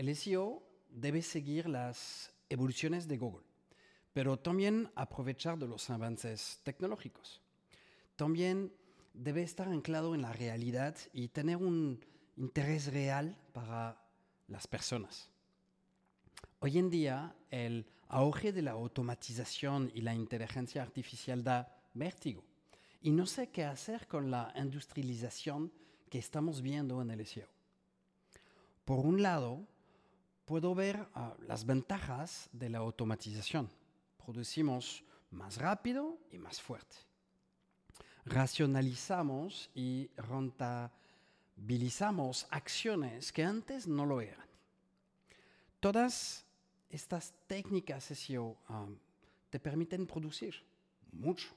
el SEO debe seguir las evoluciones de Google, pero también aprovechar de los avances tecnológicos. También debe estar anclado en la realidad y tener un interés real para las personas. Hoy en día, el auge de la automatización y la inteligencia artificial da vértigo. Y no sé qué hacer con la industrialización que estamos viendo en el SEO. Por un lado, puedo ver ah, las ventajas de la automatización. Producimos más rápido y más fuerte. Racionalizamos y rentabilizamos acciones que antes no lo eran. Todas estas técnicas SEO ah, te permiten producir mucho.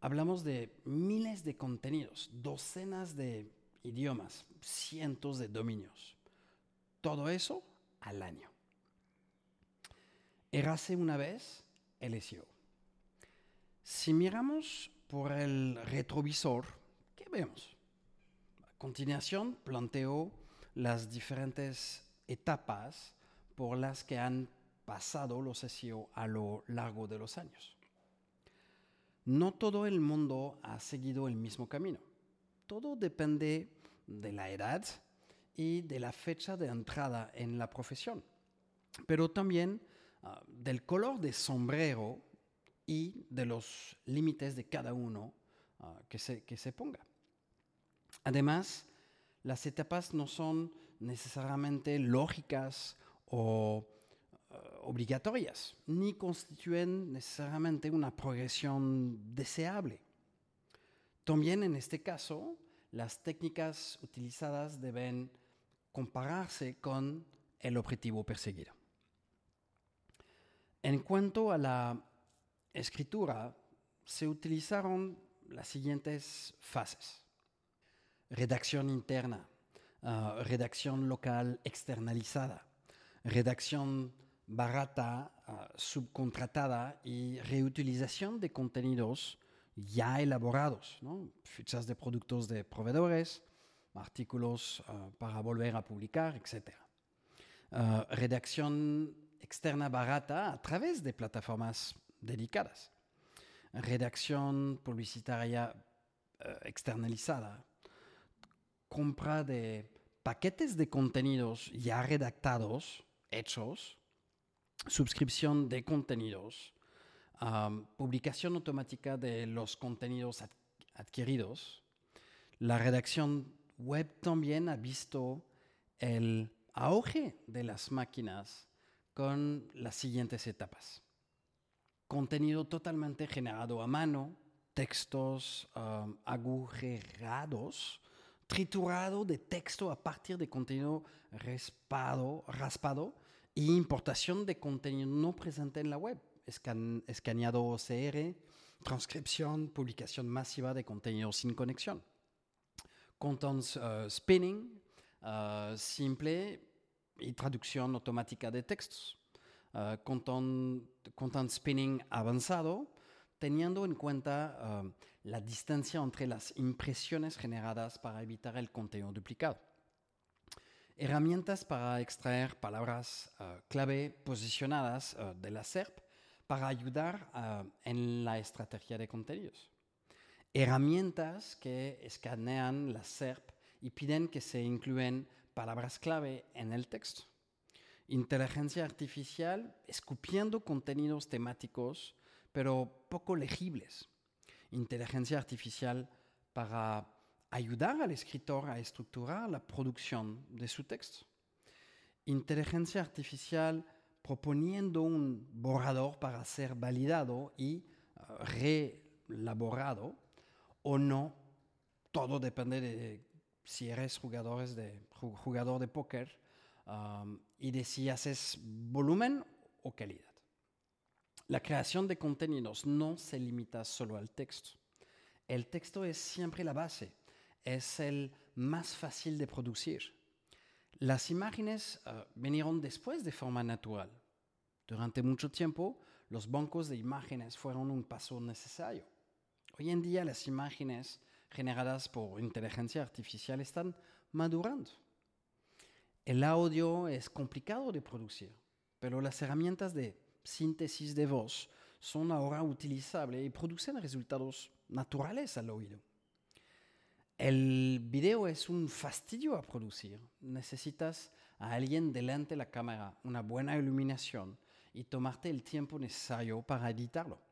Hablamos de miles de contenidos, docenas de idiomas, cientos de dominios. Todo eso al año. Érase una vez el SEO. Si miramos por el retrovisor, ¿qué vemos? A continuación planteo las diferentes etapas por las que han pasado los SEO a lo largo de los años. No todo el mundo ha seguido el mismo camino. Todo depende de la edad y de la fecha de entrada en la profesión, pero también ah, del color de sombrero y de los límites de cada uno ah, que, se, que se ponga. Además, las etapas no son necesariamente lógicas o eh, obligatorias, ni constituyen necesariamente una progresión deseable. También en este caso, las técnicas utilizadas deben compararse con el objetivo perseguido. En cuanto a la escritura, se utilizaron las siguientes fases redacción interna, uh, redacción local externalizada, redacción barata, uh, subcontratada y reutilización de contenidos ya elaborados, fichas de productos de proveedores, artículos uh, para volver a publicar, etc. redacción externa barata a través de plataformas dedicadas. Redacción publicitaria externalizada compra de paquetes de contenidos ya redactados, hechos, suscripción de contenidos, publicación automática de los contenidos adquiridos. La redacción web también ha visto el auge de las máquinas con las siguientes etapas. Contenido totalmente generado a mano, textos agujerados, triturado de texto a partir de contenido raspado, raspado e importación de contenido no presente en la web, escaneado OCR, transcripción, publicación masiva de contenido sin conexión. Content uh, spinning, uh, simple y traducción automática de textos. Uh, content spinning avanzado, teniendo en cuenta um, la distancia entre las impresiones generadas para evitar el contenido duplicado. Herramientas para extraer palabras clave posicionadas de la SERP para ayudar en la estrategia de contenidos. Herramientas que escanean la SERP y piden que se incluyan palabras clave en el texto. Inteligencia artificial escupiendo contenidos temáticos pero poco legibles. Inteligencia artificial para ayudar al escritor a estructurar la producción de su texto. Inteligencia artificial proponiendo un borrador para ser validado y uh, reelaborado o no. Todo depende de si eres jugadores de, jugador de póker y de si haces volumen o calidad. La creación de contenidos no se limita solo al texto. El texto es siempre la base, es el más fácil de producir. Las imágenes uh, vinieron después de forma natural. Durante mucho tiempo, los bancos de imágenes fueron un paso necesario. Hoy en día, las imágenes generadas por inteligencia artificial están madurando. El audio es complicado de producir, pero las herramientas de síntesis de voz son ahora utilizables y producen resultados naturales al oído. El video es un fastidio a producir. Necesitas a alguien delante de la cámara, una buena iluminación y tomarte el tiempo necesario para editarlo.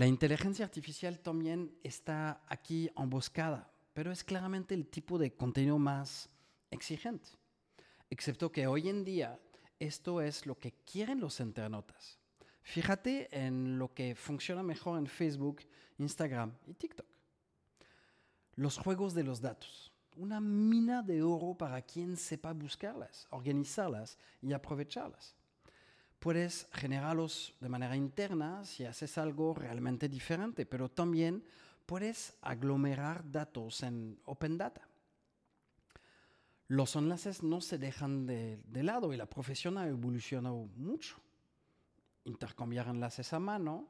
La inteligencia artificial también está aquí emboscada, pero es claramente el tipo de contenido más exigente. Excepto que hoy en día esto es lo que quieren los internautas. Fíjate en lo que funciona mejor en Facebook, Instagram y TikTok. Los juegos de los datos. Una mina de oro para quien sepa buscarlas, organizarlas y aprovecharlas. Puedes generarlos de manera interna si haces algo realmente diferente, pero también puedes aglomerar datos en Open Data. Los enlaces no se dejan de, lado y la profesión ha evolucionado mucho. Intercambiar enlaces a mano,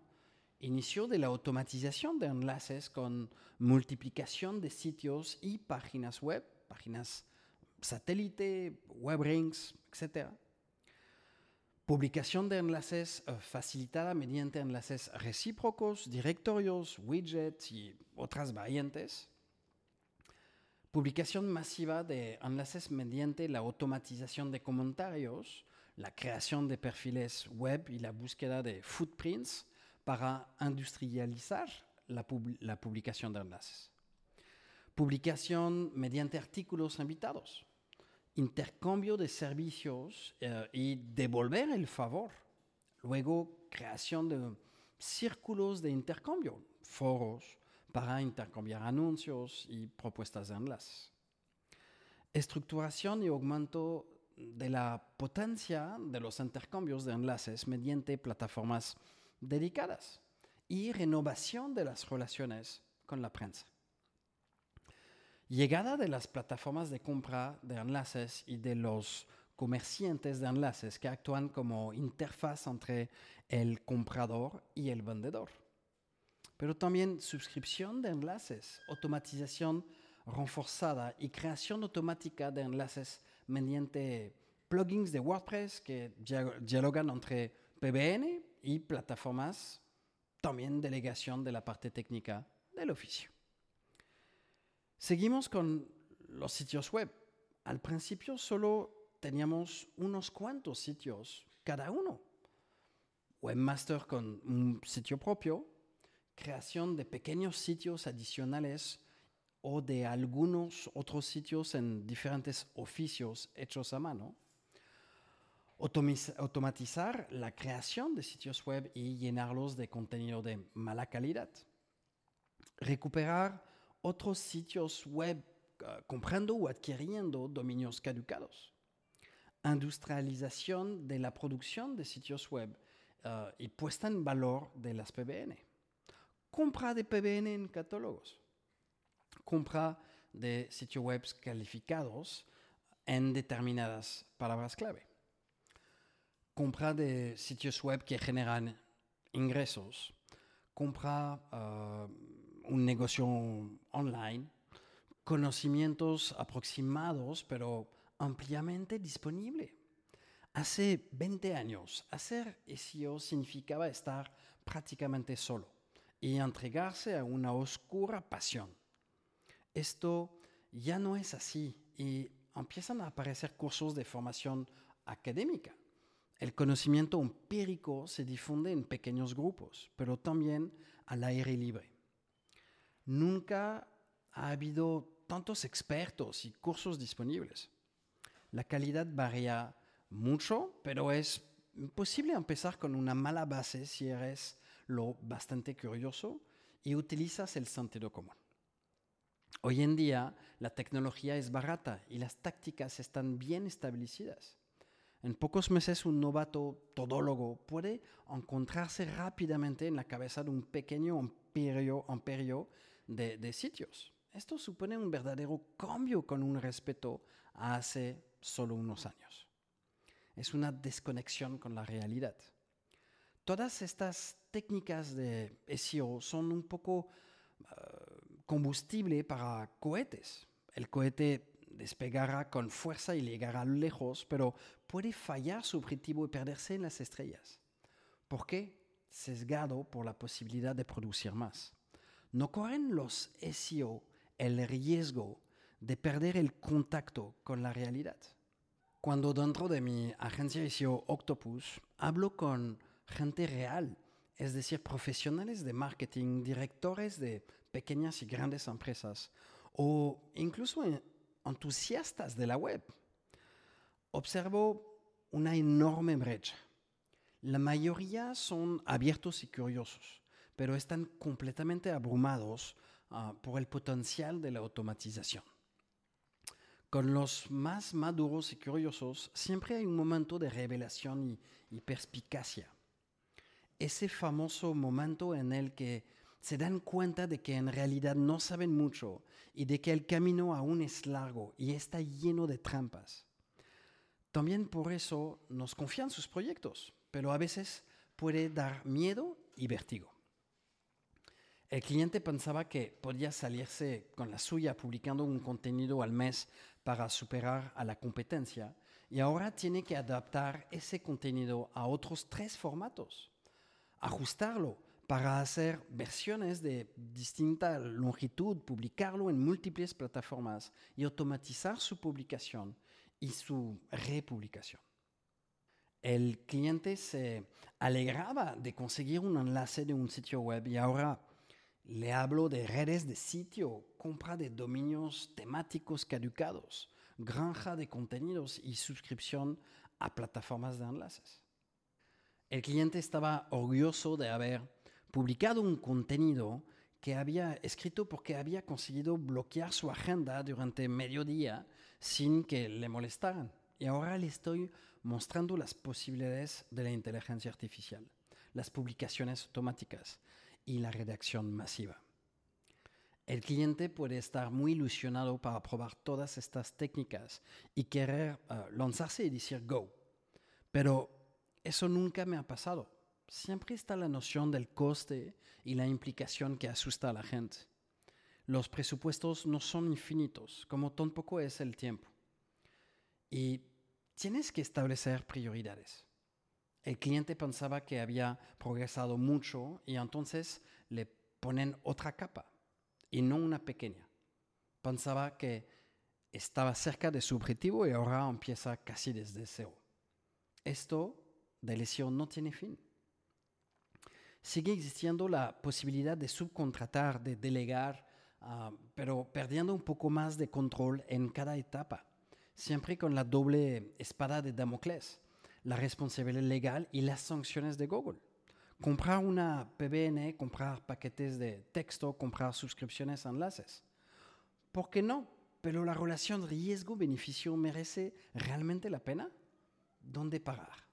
inició de la automatización de enlaces con multiplicación de sitios y páginas web, páginas satélite, web rings, etc. Publicación de enlaces uh, facilitada mediante enlaces recíprocos, directorios, widgets y otras variantes. Publicación masiva de enlaces mediante la automatización de comentarios, la creación de perfiles web y la búsqueda de footprints para industrializar la, publicación de enlaces. Publicación mediante artículos invitados, intercambio de servicios eh, y devolver el favor. Luego, creación de círculos de intercambio, foros para intercambiar anuncios y propuestas de enlaces. Estructuración y aumento de la potencia de los intercambios de enlaces mediante plataformas dedicadas y renovación de las relaciones con la prensa. Llegada de las plataformas de compra de enlaces y de los comerciantes de enlaces que actúan como interfaz entre el comprador y el vendedor. Pero también suscripción de enlaces, automatización reforzada y creación automática de enlaces mediante plugins de WordPress que dialogan entre PBN y plataformas, también delegación de la parte técnica del oficio. Seguimos con los sitios web. Al principio solo teníamos unos cuantos sitios cada uno. Webmaster con un sitio propio, creación de pequeños sitios adicionales o de algunos otros sitios en diferentes oficios hechos a mano automatizar la creación de sitios web y llenarlos de contenido de mala calidad. Recuperar otros sitios web uh, comprando o adquiriendo dominios caducados. Industrialización de la producción de sitios web uh, y puesta en valor de las PBN. Compra de PBN en catálogos. Compra de sitios web calificados en determinadas palabras clave compra de sitios web que generan ingresos, compra uh, un negocio online, conocimientos aproximados pero ampliamente disponible. Hace 20 años, hacer SEO significaba estar prácticamente solo y entregarse a una oscura pasión. Esto ya no es así y empiezan a aparecer cursos de formación académica el conocimiento empírico se difunde en pequeños grupos, pero también al aire libre. Nunca ha habido tantos expertos y cursos disponibles. La calidad varía mucho, pero es posible empezar con una mala base si eres lo bastante curioso y utilizas el sentido común. Hoy en día la tecnología es barata y las tácticas están bien establecidas. En pocos meses un novato todólogo puede encontrarse rápidamente en la cabeza de un pequeño imperio, de, sitios. Esto supone un verdadero cambio con un respeto a hace solo unos años. Es una desconexión con la realidad. Todas estas técnicas de SEO son un poco uh, combustible para cohetes. El cohete despegará con fuerza y llegará lejos, pero puede fallar su objetivo y perderse en las estrellas. ¿Por qué? Sesgado por la posibilidad de producir más. No corren los SEO el riesgo de perder el contacto con la realidad. Cuando dentro de mi agencia SEO Octopus hablo con gente real, es decir, profesionales de marketing, directores de pequeñas y grandes empresas o incluso entusiastas de la web, observo una enorme brecha. La mayoría son abiertos y curiosos, pero están completamente abrumados uh, por el potencial de la automatización. Con los más maduros y curiosos siempre hay un momento de revelación y, y perspicacia. Ese famoso momento en el que se dan cuenta de que en realidad no saben mucho y de que el camino aún es largo y está lleno de trampas. También por eso nos confían sus proyectos, pero a veces puede dar miedo y vértigo. El cliente pensaba que podía salirse con la suya publicando un contenido al mes para superar a la competencia y ahora tiene que adaptar ese contenido a otros tres formatos, ajustarlo para hacer versiones de distinta longitud, publicarlo en múltiples plataformas y automatizar su publicación y su republicación. El cliente se alegraba de conseguir un enlace de un sitio web y ahora le hablo de redes de sitio, compra de dominios temáticos caducados, granja de contenidos y suscripción a plataformas de enlaces. El cliente estaba orgulloso de haber publicado un contenido que había escrito porque había conseguido bloquear su agenda durante medio día sin que le molestaran. Y ahora le estoy mostrando las posibilidades de la inteligencia artificial, las publicaciones automáticas, y la redacción masiva. El cliente puede estar muy ilusionado para probar todas estas técnicas y querer uh, lanzarse y decir go. Pero eso nunca me ha pasado. Siempre está la noción del coste y la implicación que asusta a la gente. Los presupuestos no son infinitos, como tampoco es el tiempo. Y tienes que establecer prioridades. El cliente pensaba que había progresado mucho y entonces le ponen otra capa y no una pequeña. Pensaba que estaba cerca de su objetivo y ahora empieza casi desde cero. Esto de lesión no tiene fin. Sigue existiendo la posibilidad de subcontratar, de delegar, uh, pero perdiendo un poco más de control en cada etapa, siempre con la doble espada de Damocles la responsabilidad legal y las sanciones de Google. Comprar una PBN, comprar paquetes de texto, comprar suscripciones a enlaces. ¿Por qué no? Pero la relación riesgo-beneficio merece realmente la pena? ¿Dónde parar?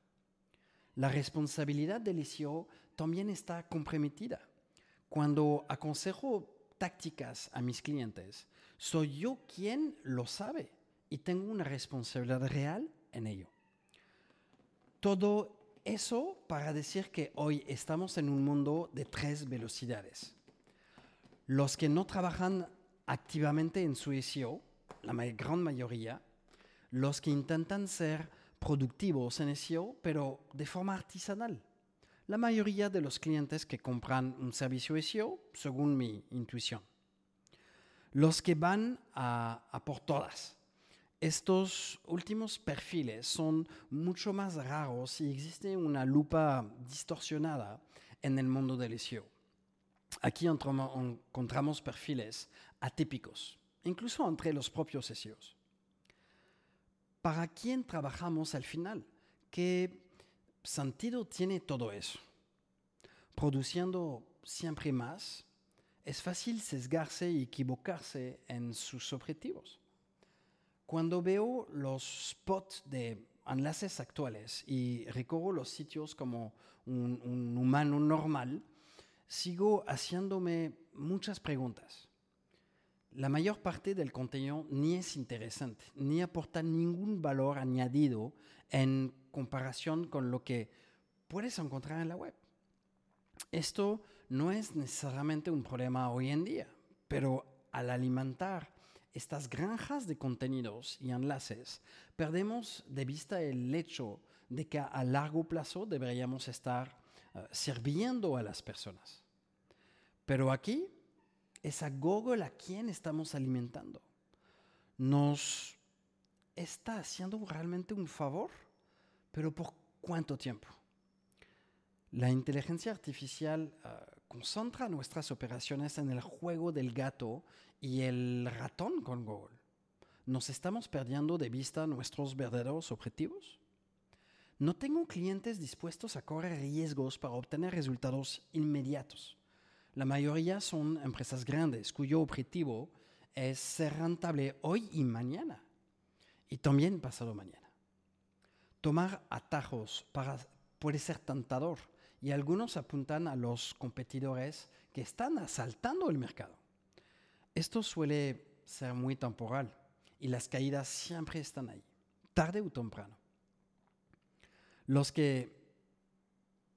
La responsabilidad del SEO también está comprometida. Cuando aconsejo tácticas a mis clientes, soy yo quien lo sabe y tengo una responsabilidad real en ello. Todo eso para decir que hoy estamos en un mundo de tres velocidades. Los que no trabajan activamente en su SEO, la gran mayoría, los que intentan ser productivos en SEO, pero de forma artesanal. La mayoría de los clientes que compran un servicio SEO, según mi intuición. Los que van a, a por todas, estos últimos perfiles son mucho más raros y existe una lupa distorsionada en el mundo del SEO. Aquí encontramos perfiles atípicos, incluso entre los propios SEOs. ¿Para quién trabajamos al final? ¿Qué sentido tiene todo eso? Produciendo siempre más, es fácil sesgarse y equivocarse en sus objetivos. Cuando veo los spots de enlaces actuales y recorro los sitios como un, un, humano normal, sigo haciéndome muchas preguntas. La mayor parte del contenido ni es interesante, ni aporta ningún valor añadido en comparación con lo que puedes encontrar en la web. Esto no es necesariamente un problema hoy en día, pero al alimentar estas granjas de contenidos y enlaces, perdemos de vista el hecho de que a largo plazo deberíamos estar uh, sirviendo a las personas. Pero aquí es a Google a quien estamos alimentando. ¿Nos está haciendo realmente un favor? ¿Pero por cuánto tiempo? La inteligencia artificial uh, concentra nuestras operaciones en el juego del gato y el ratón con Google. ¿Nos estamos perdiendo de vista nuestros verdaderos objetivos? No tengo clientes dispuestos a correr riesgos para obtener resultados inmediatos. La mayoría son empresas grandes cuyo objetivo es ser rentable hoy y mañana, y también pasado mañana. Tomar atajos para, puede ser tentador y algunos apuntan a los competidores que están asaltando el mercado. Esto suele ser muy temporal y las caídas siempre están ahí, tarde o temprano. Los que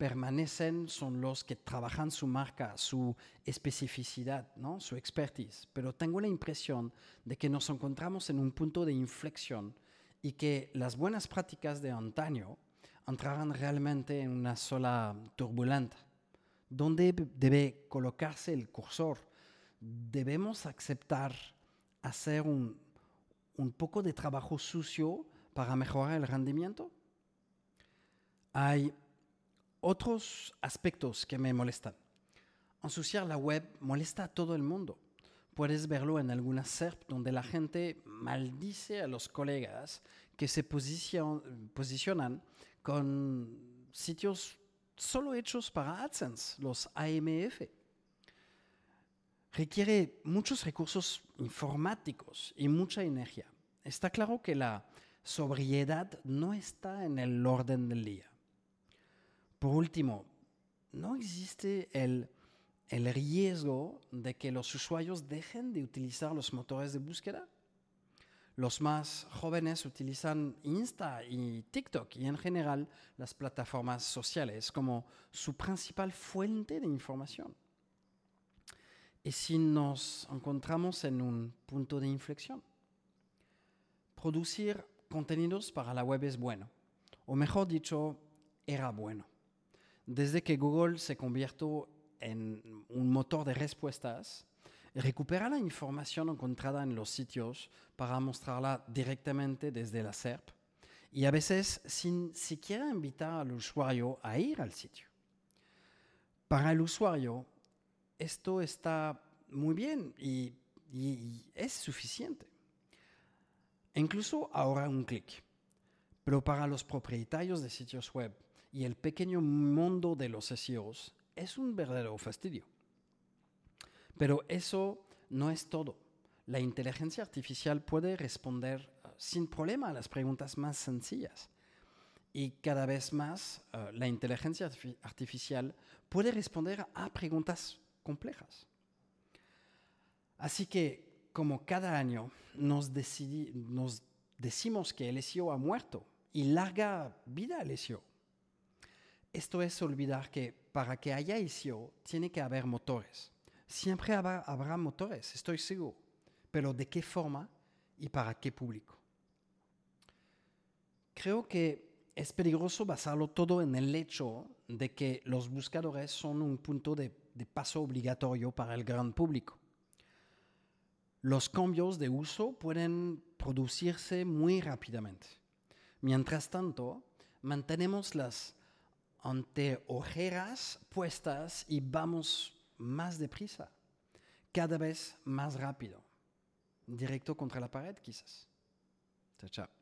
permanecen son los que trabajan su marca, su especificidad, ¿no? su expertise. Pero tengo la impresión de que nos encontramos en un punto de inflexión y que las buenas prácticas de antaño entrarán realmente en una sola turbulenta. ¿Dónde debe colocarse el cursor? ¿Debemos aceptar hacer un, un poco de trabajo sucio para mejorar el rendimiento? Hay otros aspectos que me molestan. Ensuciar la web molesta a todo el mundo. Puedes verlo en algunas SERP donde la gente maldice a los colegas que se posicionan con sitios solo hechos para AdSense, los AMF. Requiere muchos recursos informáticos y mucha energía. Está claro que la sobriedad no está en el orden del día. Por último, no existe el, el riesgo de que los usuarios dejen de utilizar los motores de búsqueda. Los más jóvenes utilizan Insta y TikTok y en general las plataformas sociales como su principal fuente de información. Y si nos encontramos en un punto de inflexión, producir contenidos para la web es bueno, o mejor dicho, era bueno desde que Google se convirtió en un motor de respuestas, recupera la información encontrada en los sitios para mostrarla directamente desde la SERP y a veces sin siquiera invitar al usuario a ir al sitio. Para el usuario, esto está muy bien y, es suficiente. Incluso ahora un clic. Pero para los propietarios de sitios web, y el pequeño mundo de los SEOs es un verdadero fastidio. Pero eso no es todo. La inteligencia artificial puede responder uh, sin problema a las preguntas más sencillas. Y cada vez más uh, la inteligencia artificial puede responder a preguntas complejas. Así que, como cada año nos, decimos que el SEO ha muerto y larga vida al SEO, esto es olvidar que para que haya SEO tiene que haber motores. Siempre habrá, motores, estoy seguro. Pero ¿de qué forma y para qué público? Creo que es peligroso basarlo todo en el hecho de que los buscadores son un punto de, de paso obligatorio para el gran público. Los cambios de uso pueden producirse muy rápidamente. Mientras tanto, mantenemos las ante ojeras puestas y vamos más deprisa, cada vez más rápido, directo contra la pared quizás. Chao, chao.